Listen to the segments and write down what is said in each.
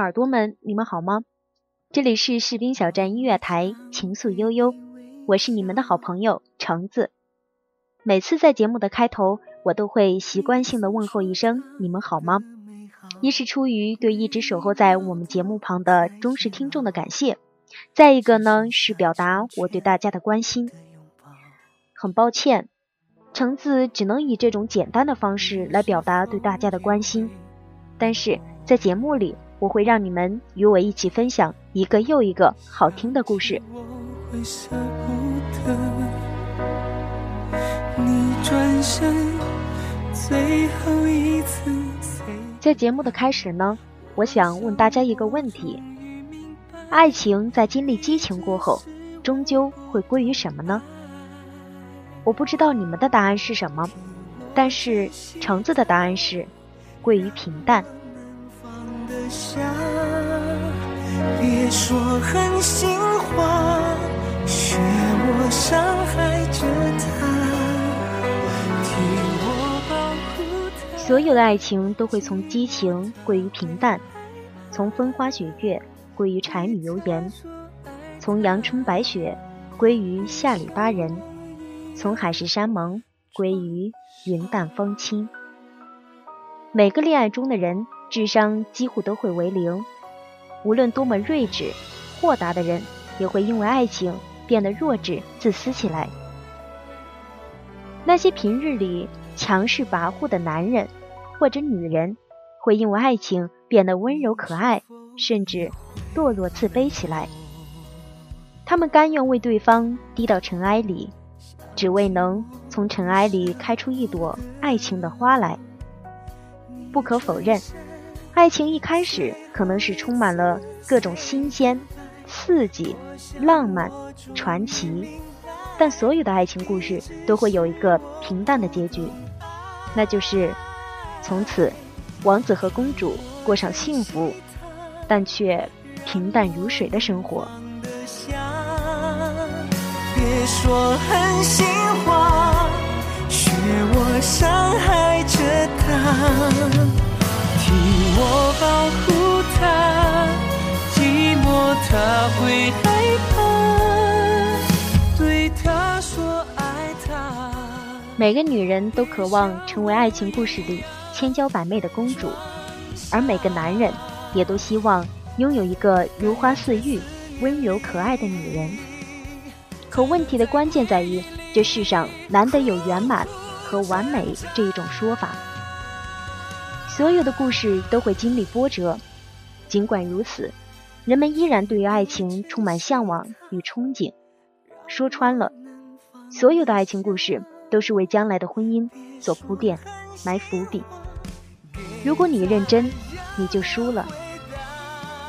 耳朵们，你们好吗？这里是士兵小站音乐台，情愫悠悠，我是你们的好朋友橙子。每次在节目的开头，我都会习惯性的问候一声“你们好吗”，一是出于对一直守候在我们节目旁的忠实听众的感谢，再一个呢是表达我对大家的关心。很抱歉。橙子只能以这种简单的方式来表达对大家的关心，但是在节目里，我会让你们与我一起分享一个又一个好听的故事。在节目的开始呢，我想问大家一个问题：爱情在经历激情过后，终究会归于什么呢？我不知道你们的答案是什么，但是橙子的答案是归于平淡。别说狠心话学我伤害着他替我保护所有的爱情都会从激情归于平淡，从风花雪月归于柴米油盐，从阳春白雪归于下里巴人。从海誓山盟归于云淡风轻。每个恋爱中的人智商几乎都会为零，无论多么睿智、豁达的人，也会因为爱情变得弱智、自私起来。那些平日里强势跋扈的男人或者女人，会因为爱情变得温柔可爱，甚至堕落自卑起来。他们甘愿为对方低到尘埃里。只为能从尘埃里开出一朵爱情的花来。不可否认，爱情一开始可能是充满了各种新鲜、刺激、浪漫、传奇，但所有的爱情故事都会有一个平淡的结局，那就是从此王子和公主过上幸福，但却平淡如水的生活。别说狠心话，学我伤害着他，替我保护他，寂寞他会害怕，对他说爱他。每个女人都渴望成为爱情故事里千娇百媚的公主，而每个男人也都希望拥有一个如花似玉、温柔可爱的女人。可问题的关键在于，这世上难得有圆满和完美这一种说法。所有的故事都会经历波折，尽管如此，人们依然对于爱情充满向往与憧憬。说穿了，所有的爱情故事都是为将来的婚姻做铺垫、埋伏笔。如果你认真，你就输了。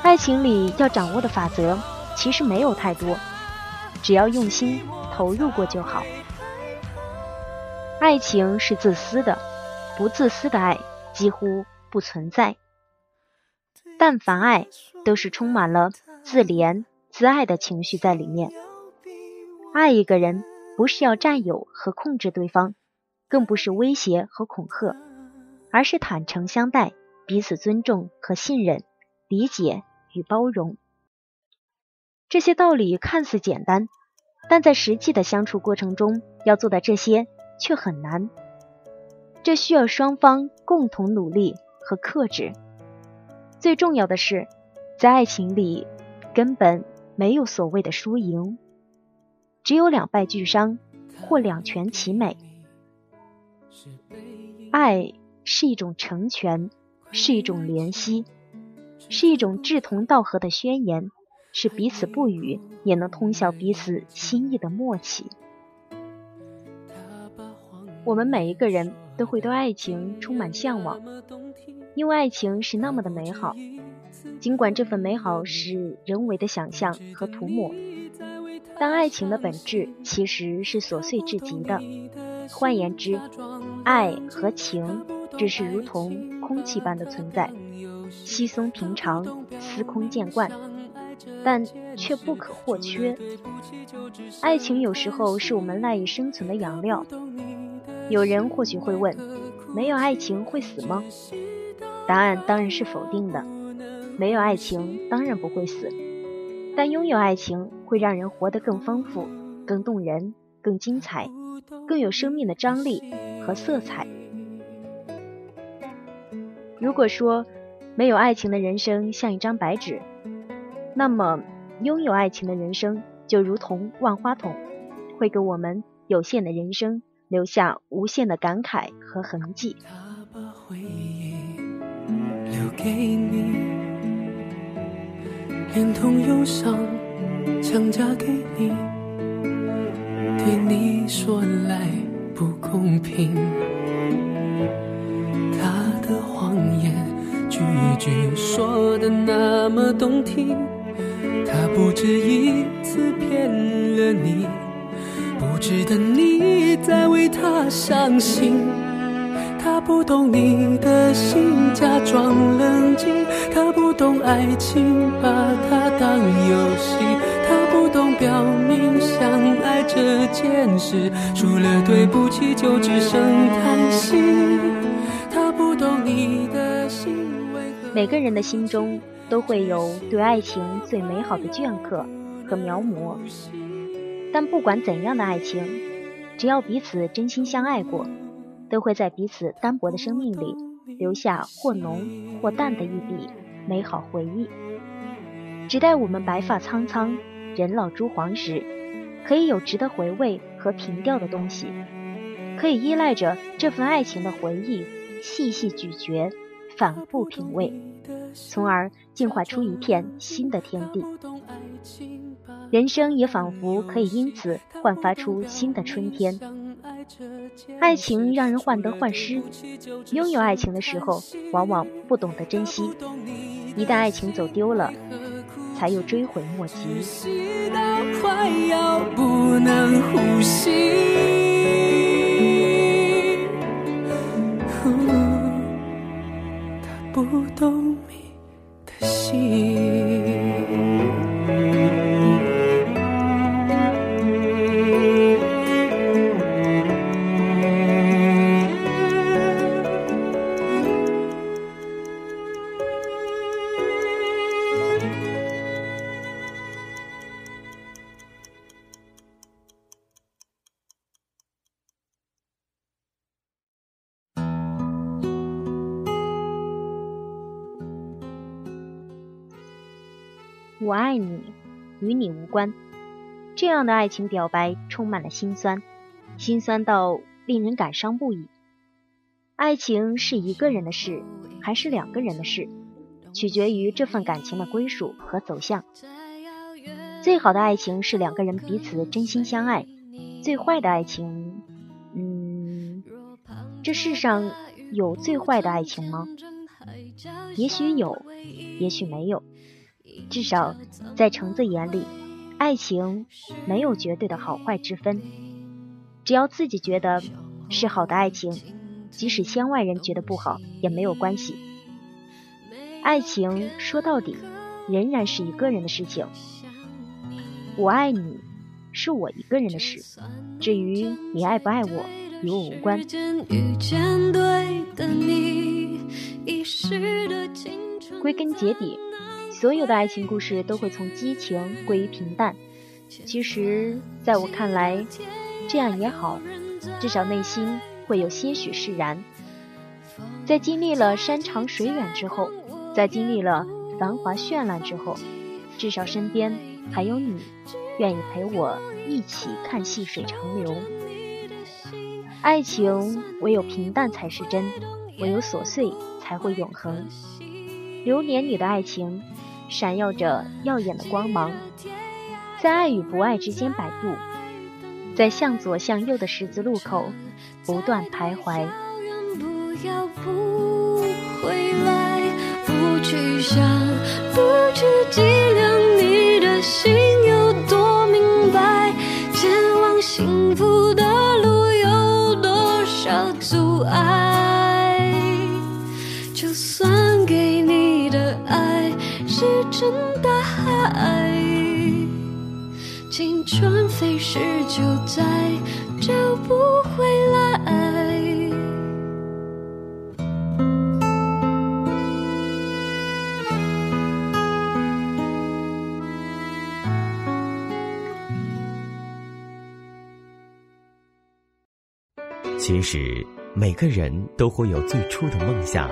爱情里要掌握的法则其实没有太多。只要用心投入过就好。爱情是自私的，不自私的爱几乎不存在。但凡爱，都是充满了自怜自爱的情绪在里面。爱一个人，不是要占有和控制对方，更不是威胁和恐吓，而是坦诚相待，彼此尊重和信任，理解与包容。这些道理看似简单，但在实际的相处过程中，要做的这些却很难。这需要双方共同努力和克制。最重要的是，在爱情里根本没有所谓的输赢，只有两败俱伤或两全其美。爱是一种成全，是一种怜惜，是一种志同道合的宣言，是彼此不语也能通晓彼此心意的默契。我们每一个人都会对爱情充满向往。因为爱情是那么的美好，尽管这份美好是人为的想象和涂抹，但爱情的本质其实是琐碎至极的。换言之，爱和情只是如同空气般的存在，稀松平常，司空见惯，但却不可或缺。爱情有时候是我们赖以生存的养料。有人或许会问：没有爱情会死吗？答案当然是否定的。没有爱情，当然不会死。但拥有爱情，会让人活得更丰富、更动人、更精彩、更有生命的张力和色彩。如果说没有爱情的人生像一张白纸，那么拥有爱情的人生就如同万花筒，会给我们有限的人生留下无限的感慨和痕迹。他把回忆留给你，连同忧伤强加给你，对你说来不公平。他的谎言句句说的那么动听，他不止一次骗了你，值得你再为他伤心。他不懂你的心，假装冷静；他不懂爱情，把它当游戏；他不懂表明相爱这件事，除了对不起就只剩叹息。他不懂你的心，为何每个人的心中都会有对爱情最美好的镌刻和描摹，但不管怎样的爱情，只要彼此真心相爱过。都会在彼此单薄的生命里留下或浓或淡的一笔美好回忆，只待我们白发苍苍、人老珠黄时，可以有值得回味和凭吊的东西，可以依赖着这份爱情的回忆细细咀嚼、反复品味，从而进化出一片新的天地。人生也仿佛可以因此焕发出新的春天。爱情让人患得患失，拥有爱情的时候，往往不懂得珍惜；一旦爱情走丢了，才又追悔莫及。他不懂你的心。我爱你，与你无关。这样的爱情表白充满了心酸，心酸到令人感伤不已。爱情是一个人的事，还是两个人的事，取决于这份感情的归属和走向。最好的爱情是两个人彼此真心相爱，最坏的爱情，嗯，这世上有最坏的爱情吗？也许有，也许没有。至少，在橙子眼里，爱情没有绝对的好坏之分，只要自己觉得是好的爱情，即使圈外人觉得不好也没有关系。爱情说到底，仍然是一个人的事情。我爱你，是我一个人的事，至于你爱不爱我，与我无关。归根结底，所有的爱情故事都会从激情归于平淡。其实，在我看来，这样也好，至少内心会有些许释然。在经历了山长水远之后，在经历了繁华绚烂之后，至少身边还有你，愿意陪我一起看细水长流。爱情唯有平淡才是真，唯有琐碎才会永恒。流年里的爱情，闪耀着耀眼的光芒，在爱与不爱之间摆渡，在向左向右的十字路口不断徘徊。青春飞逝就再找不回来。其实每个人都会有最初的梦想，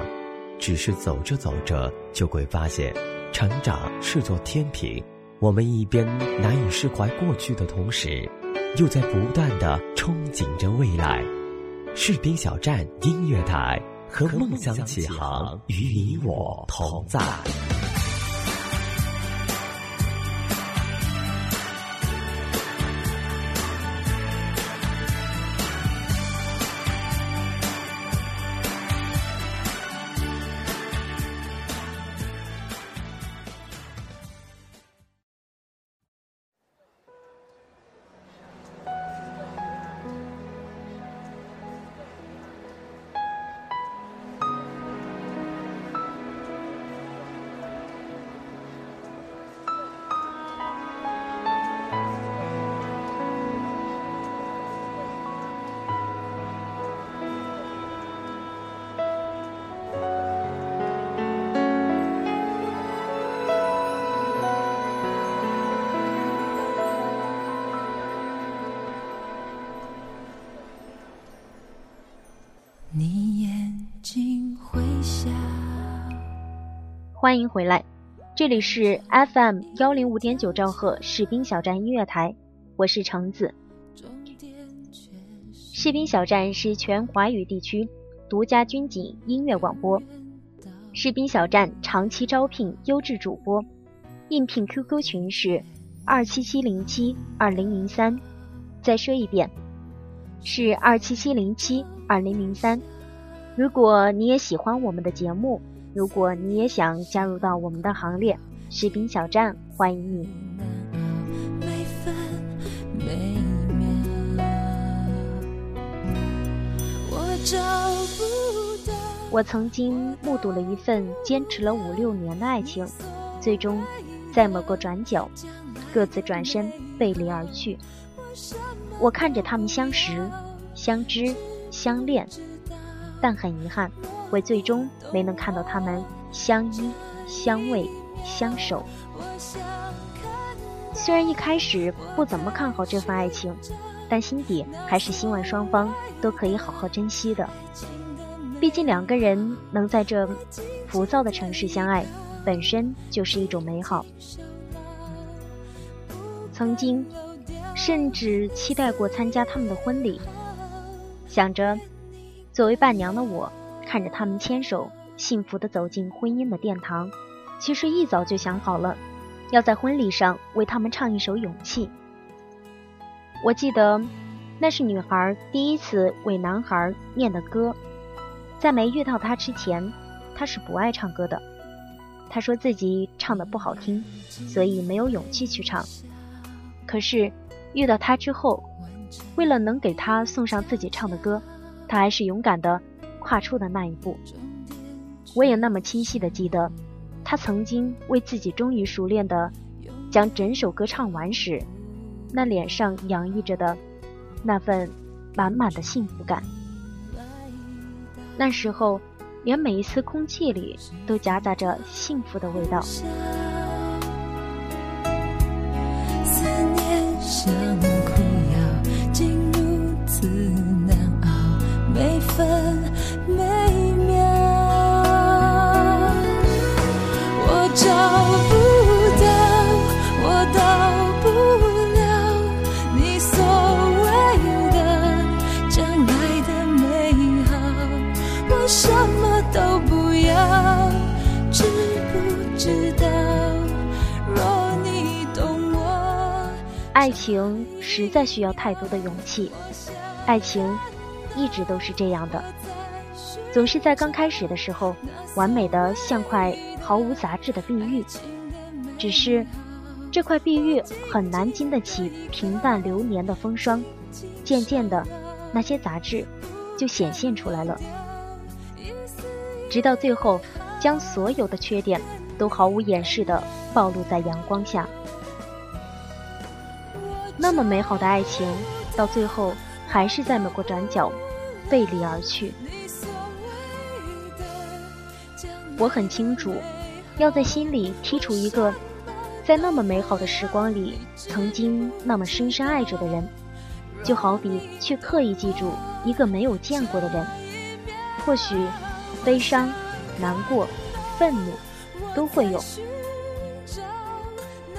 只是走着走着就会发现，成长是座天平。我们一边难以释怀过去的同时，又在不断的憧憬着未来。士兵小站音乐台，和梦想起航，与你我同在。欢迎回来，这里是 FM 幺零五点九兆赫士兵小站音乐台，我是橙子。士兵小站是全华语地区独家军警音乐广播。士兵小站长期招聘优质主播，应聘 QQ 群是二七七零七二零零三。再说一遍，是二七七零七。二零零三，如果你也喜欢我们的节目，如果你也想加入到我们的行列，士兵小站欢迎你。我曾经目睹了一份坚持了五六年的爱情，最终在某个转角，各自转身背离而去。我看着他们相识，相知。相恋，但很遗憾，会最终没能看到他们相依、相偎、相守。虽然一开始不怎么看好这份爱情，但心底还是希望双方都可以好好珍惜的。毕竟两个人能在这浮躁的城市相爱，本身就是一种美好。曾经，甚至期待过参加他们的婚礼。想着，作为伴娘的我，看着他们牵手，幸福的走进婚姻的殿堂。其实一早就想好了，要在婚礼上为他们唱一首《勇气》。我记得，那是女孩第一次为男孩念的歌。在没遇到他之前，他是不爱唱歌的。他说自己唱的不好听，所以没有勇气去唱。可是遇到他之后，为了能给他送上自己唱的歌，他还是勇敢的跨出的那一步。我也那么清晰的记得，他曾经为自己终于熟练的将整首歌唱完时，那脸上洋溢着的那份满满的幸福感。那时候，连每一丝空气里都夹杂着幸福的味道。爱情实在需要太多的勇气，爱情一直都是这样的，总是在刚开始的时候，完美的像块毫无杂质的碧玉，只是这块碧玉很难经得起平淡流年的风霜，渐渐的，那些杂质就显现出来了，直到最后，将所有的缺点都毫无掩饰的暴露在阳光下。那么美好的爱情，到最后还是在某个转角背离而去。我很清楚，要在心里剔除一个在那么美好的时光里曾经那么深深爱着的人，就好比去刻意记住一个没有见过的人。或许悲伤、难过、愤怒都会有，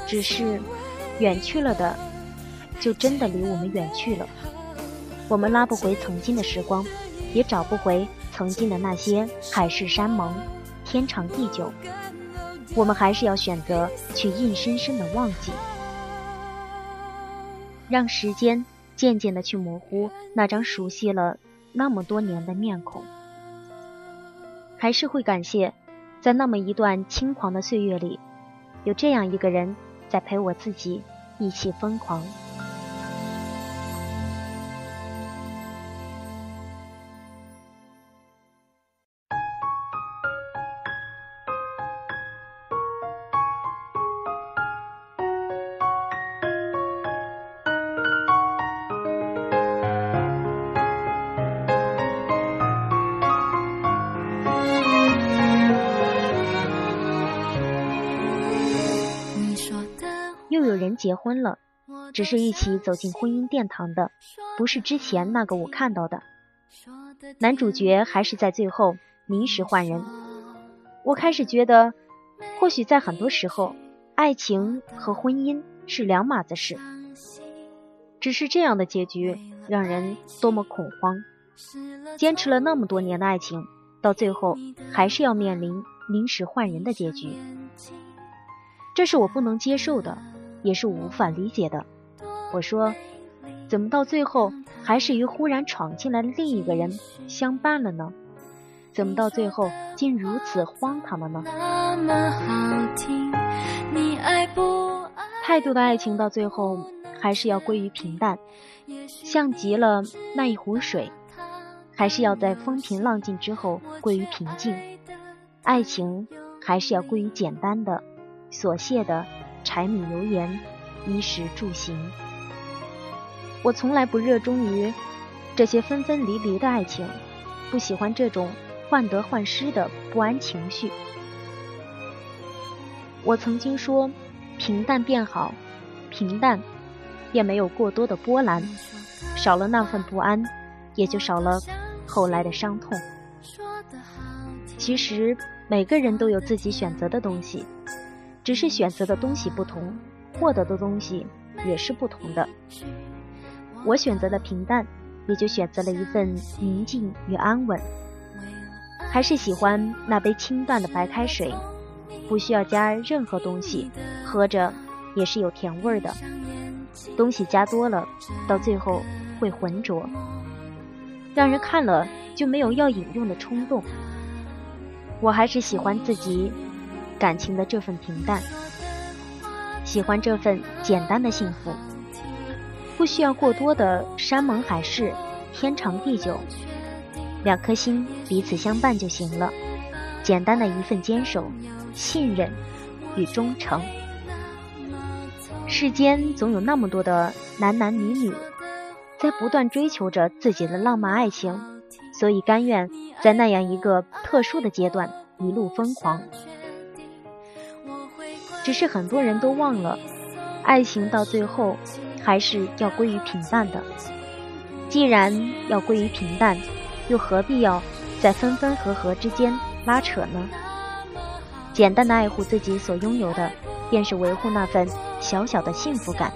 只是远去了的。就真的离我们远去了。我们拉不回曾经的时光，也找不回曾经的那些海誓山盟、天长地久。我们还是要选择去硬生生的忘记，让时间渐渐的去模糊那张熟悉了那么多年的面孔。还是会感谢，在那么一段轻狂的岁月里，有这样一个人在陪我自己一起疯狂。又有人结婚了，只是一起走进婚姻殿堂的，不是之前那个我看到的。男主角还是在最后临时换人。我开始觉得，或许在很多时候，爱情和婚姻是两码子事。只是这样的结局让人多么恐慌！坚持了那么多年的爱情，到最后还是要面临临时换人的结局，这是我不能接受的。也是无法理解的。我说，怎么到最后还是与忽然闯进来的另一个人相伴了呢？怎么到最后竟如此荒唐了呢？太多的爱情到最后还是要归于平淡，像极了那一壶水，还是要在风平浪静之后归于平静。爱情还是要归于简单的、琐屑的。柴米油盐，衣食住行。我从来不热衷于这些分分离离的爱情，不喜欢这种患得患失的不安情绪。我曾经说，平淡便好，平淡便没有过多的波澜，少了那份不安，也就少了后来的伤痛。其实每个人都有自己选择的东西。只是选择的东西不同，获得的东西也是不同的。我选择的平淡，也就选择了一份宁静与安稳。还是喜欢那杯清淡的白开水，不需要加任何东西，喝着也是有甜味儿的。东西加多了，到最后会浑浊，让人看了就没有要饮用的冲动。我还是喜欢自己。感情的这份平淡，喜欢这份简单的幸福，不需要过多的山盟海誓、天长地久，两颗心彼此相伴就行了。简单的一份坚守、信任与忠诚。世间总有那么多的男男女女，在不断追求着自己的浪漫爱情，所以甘愿在那样一个特殊的阶段一路疯狂。只是很多人都忘了，爱情到最后还是要归于平淡的。既然要归于平淡，又何必要在分分合合之间拉扯呢？简单的爱护自己所拥有的，便是维护那份小小的幸福感。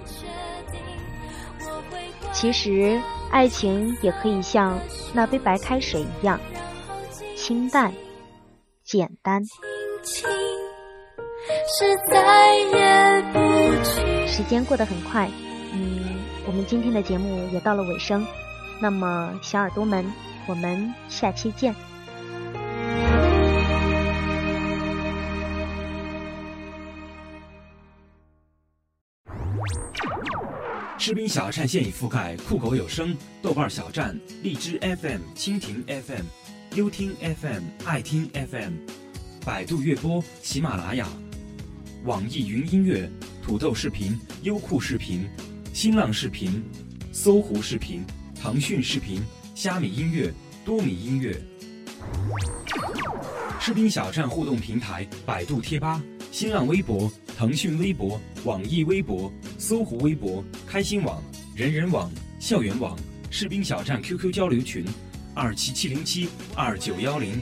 其实，爱情也可以像那杯白开水一样，清淡、简单。时间过得很快，嗯，我们今天的节目也到了尾声。那么，小耳朵们，我们下期见。吃冰小站现已覆盖酷狗有声、豆瓣小站、荔枝 FM、蜻蜓 FM、优听 FM、爱听 FM、百度乐播、喜马拉雅、网易云音乐、土豆视频、优酷视频、新浪视频、搜狐视频、腾讯视频、虾米音乐、多米音乐。士兵小站互动平台：百度贴吧、新浪微博。腾讯微博、网易微博、搜狐微博、开心网、人人网、校园网、士兵小站 QQ 交流群：二七七零七二九幺零。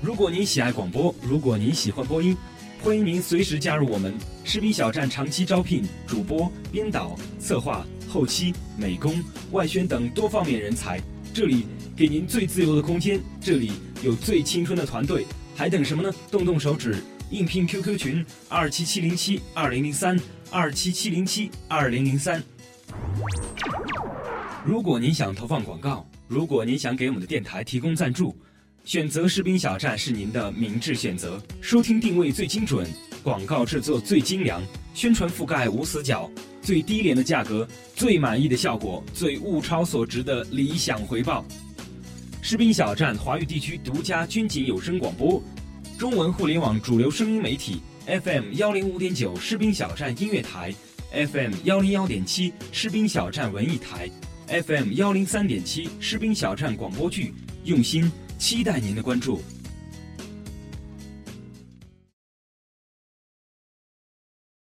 如果您喜爱广播，如果您喜欢播音，欢迎您随时加入我们士兵小站，长期招聘主播、编导、策划、后期、美工、外宣等多方面人才。这里给您最自由的空间，这里有最青春的团队，还等什么呢？动动手指！应聘 QQ 群二七七零七二零零三二七七零七二零零三。如果您想投放广告，如果您想给我们的电台提供赞助，选择士兵小站是您的明智选择。收听定位最精准，广告制作最精良，宣传覆盖无死角，最低廉的价格，最满意的效果，最物超所值的理想回报。士兵小站华语地区独家军警有声广播。中文互联网主流声音媒体 FM 幺零五点九士兵小站音乐台，FM 幺零幺点七士兵小站文艺台，FM 幺零三点七士兵小站广播剧，用心期待您的关注。